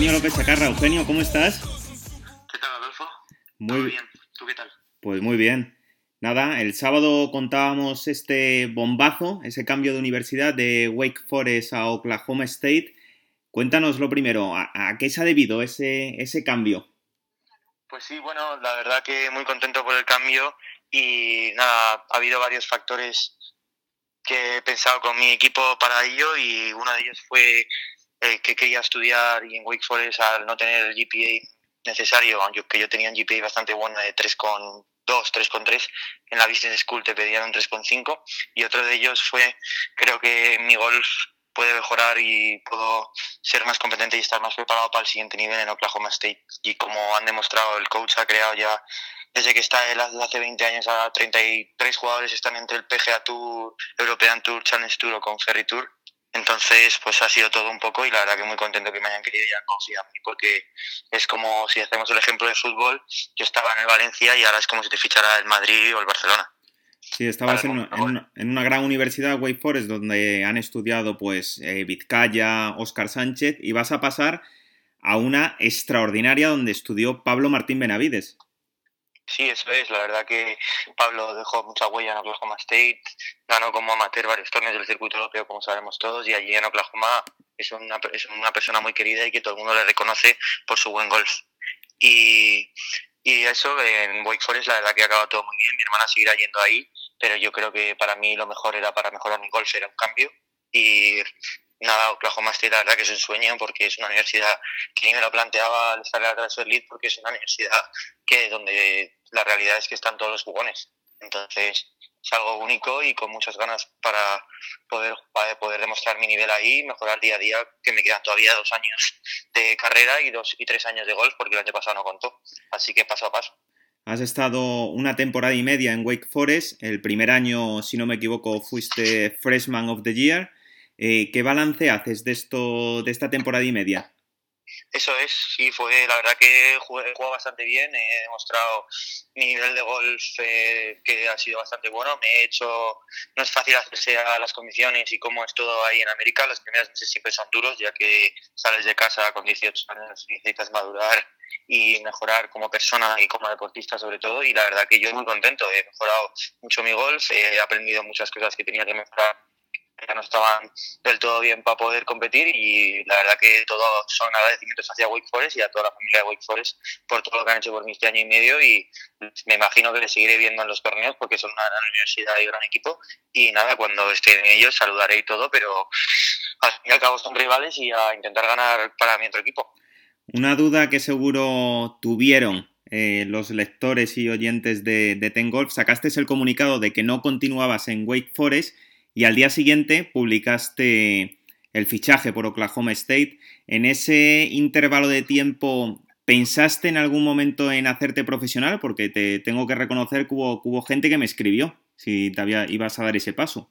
Eugenio López Chacarra. Eugenio, ¿cómo estás? ¿Qué tal, Adolfo? Muy bien. ¿Tú qué tal? Pues muy bien. Nada, el sábado contábamos este bombazo, ese cambio de universidad de Wake Forest a Oklahoma State. Cuéntanos lo primero, ¿a, qué se ha debido ese, ese cambio? Pues sí, bueno, la verdad que muy contento por el cambio y nada, ha habido varios factores que he pensado con mi equipo para ello y uno de ellos fue el que quería estudiar y en Wake Forest al no tener el GPA necesario, aunque yo tenía un GPA bastante bueno de 3,2, 3,3, en la Business School te pedían un 3,5 y otro de ellos fue, creo que mi golf puede mejorar y puedo ser más competente y estar más preparado para el siguiente nivel en Oklahoma State. Y como han demostrado, el coach ha creado ya, desde que está él hace 20 años a 33 jugadores están entre el PGA Tour, European Tour, Challenge Tour o Ferry Tour. Entonces, pues ha sido todo un poco y la verdad que muy contento que me hayan querido y hayan confiado en mí porque es como si hacemos el ejemplo de fútbol, yo estaba en el Valencia y ahora es como si te fichara el Madrid o el Barcelona. Sí, estabas en una, en, una, gran universidad, Wake Forest, donde han estudiado pues eh, Vizcaya, Óscar Sánchez, y vas a pasar a una extraordinaria donde estudió Pablo Martín Benavides. Sí, eso es. La verdad que Pablo dejó mucha huella en Oklahoma State, ganó como amateur varios torneos del circuito europeo, como sabemos todos, y allí en Oklahoma es una, es una persona muy querida y que todo el mundo le reconoce por su buen golf. Y, y eso en Wake Forest la verdad que ha acabado todo muy bien, mi hermana seguirá yendo ahí, pero yo creo que para mí lo mejor era para mejorar mi golf, era un cambio y nada, Oklahoma State la verdad que es un sueño porque es una universidad que ni me lo planteaba al estar en la Elite porque es una universidad que donde la realidad es que están todos los jugones. Entonces, es algo único y con muchas ganas para poder, para poder demostrar mi nivel ahí, mejorar día a día, que me quedan todavía dos años de carrera y dos y tres años de golf, porque el año pasado no contó. Así que paso a paso. Has estado una temporada y media en Wake Forest. El primer año, si no me equivoco, fuiste Freshman of the Year. Eh, ¿Qué balance haces de, esto, de esta temporada y media? Eso es, sí, fue la verdad que jugué, jugado bastante bien, he demostrado mi nivel de golf eh, que ha sido bastante bueno, me he hecho, no es fácil hacerse a las condiciones y cómo es todo ahí en América, los primeros meses siempre son duros ya que sales de casa con 18 años y necesitas madurar y mejorar como persona y como deportista sobre todo y la verdad que yo muy contento, he mejorado mucho mi golf, he aprendido muchas cosas que tenía que mejorar ya no estaban del todo bien para poder competir y la verdad que todo son agradecimientos hacia Wake Forest y a toda la familia de Wake Forest por todo lo que han hecho por mí este año y medio y me imagino que les seguiré viendo en los torneos porque son una gran universidad y gran equipo y nada, cuando estén en ellos saludaré y todo, pero al fin y al cabo son rivales y a intentar ganar para mi otro equipo. Una duda que seguro tuvieron eh, los lectores y oyentes de, de Ten Golf, sacaste el comunicado de que no continuabas en Wake Forest y al día siguiente publicaste el fichaje por Oklahoma State. En ese intervalo de tiempo, ¿pensaste en algún momento en hacerte profesional? Porque te tengo que reconocer que hubo, gente que me escribió si te ibas a dar ese paso.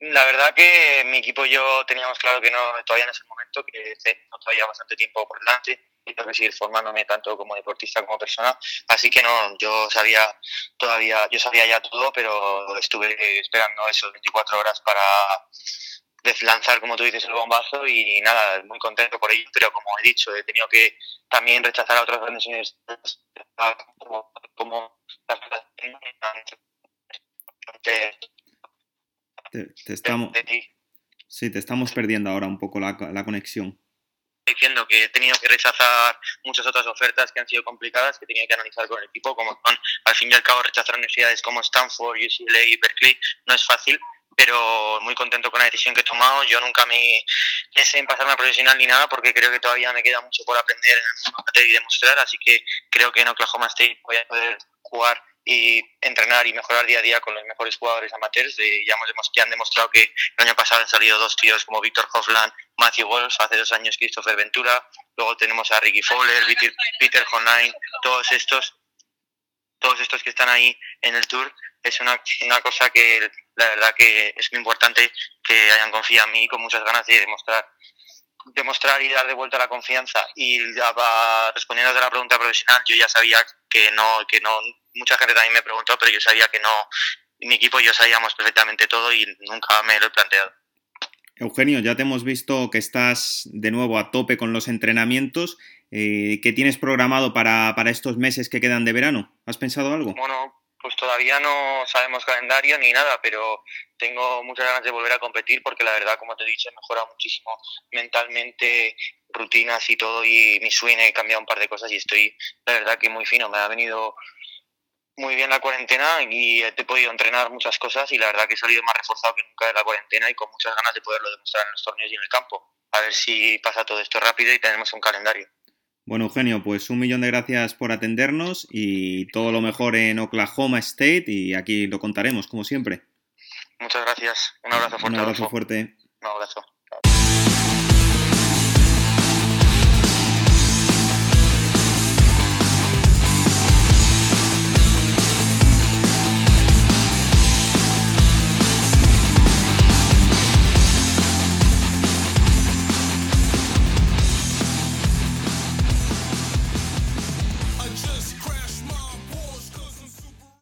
La verdad que mi equipo y yo teníamos claro que no, todavía en ese momento, que no todavía bastante tiempo por delante y tengo que seguir formándome tanto como deportista como persona. Así que no, yo sabía todavía, yo sabía ya todo, pero estuve esperando esos 24 horas para lanzar, como tú dices, el bombazo y nada, muy contento por ello, pero como he dicho, he tenido que también rechazar a otras grandes universidades como, como te, estamos, sí, te estamos perdiendo ahora un poco la, la conexión diciendo que he tenido que rechazar muchas otras ofertas que han sido complicadas, que tenía que analizar con el equipo, como al fin y al cabo, rechazar universidades como Stanford, UCLA y Berkeley no es fácil, pero muy contento con la decisión que he tomado. Yo nunca me pensé en pasarme a profesional ni nada, porque creo que todavía me queda mucho por aprender en y demostrar, así que creo que en Oklahoma State voy a poder jugar y entrenar y mejorar día a día con los mejores jugadores amateurs. ya, hemos, ya han demostrado que el año pasado han salido dos tíos como Víctor Hofland, Matthew Wolf, hace dos años Christopher Ventura, luego tenemos a Ricky Fowler, Peter, Peter Honline, todos estos, todos estos que están ahí en el tour. Es una, una cosa que la verdad que es muy importante que hayan confiado en mí con muchas ganas de demostrar demostrar y dar de vuelta la confianza y respondiendo a la pregunta profesional yo ya sabía que no que no mucha gente también me preguntó, pero yo sabía que no, mi equipo y yo sabíamos perfectamente todo y nunca me lo he planteado. Eugenio, ya te hemos visto que estás de nuevo a tope con los entrenamientos. Eh, ¿Qué tienes programado para, para, estos meses que quedan de verano? ¿Has pensado algo? Bueno, pues todavía no sabemos calendario ni nada, pero tengo muchas ganas de volver a competir porque la verdad, como te he dicho, he mejorado muchísimo mentalmente, rutinas y todo, y mi swing he cambiado un par de cosas y estoy, la verdad, que muy fino. Me ha venido muy bien la cuarentena y he podido entrenar muchas cosas y la verdad que he salido más reforzado que nunca de la cuarentena y con muchas ganas de poderlo demostrar en los torneos y en el campo. A ver si pasa todo esto rápido y tenemos un calendario. Bueno, Eugenio, pues un millón de gracias por atendernos y todo lo mejor en Oklahoma State y aquí lo contaremos, como siempre. Muchas gracias. Un abrazo fuerte. Un abrazo fuerte. Un abrazo.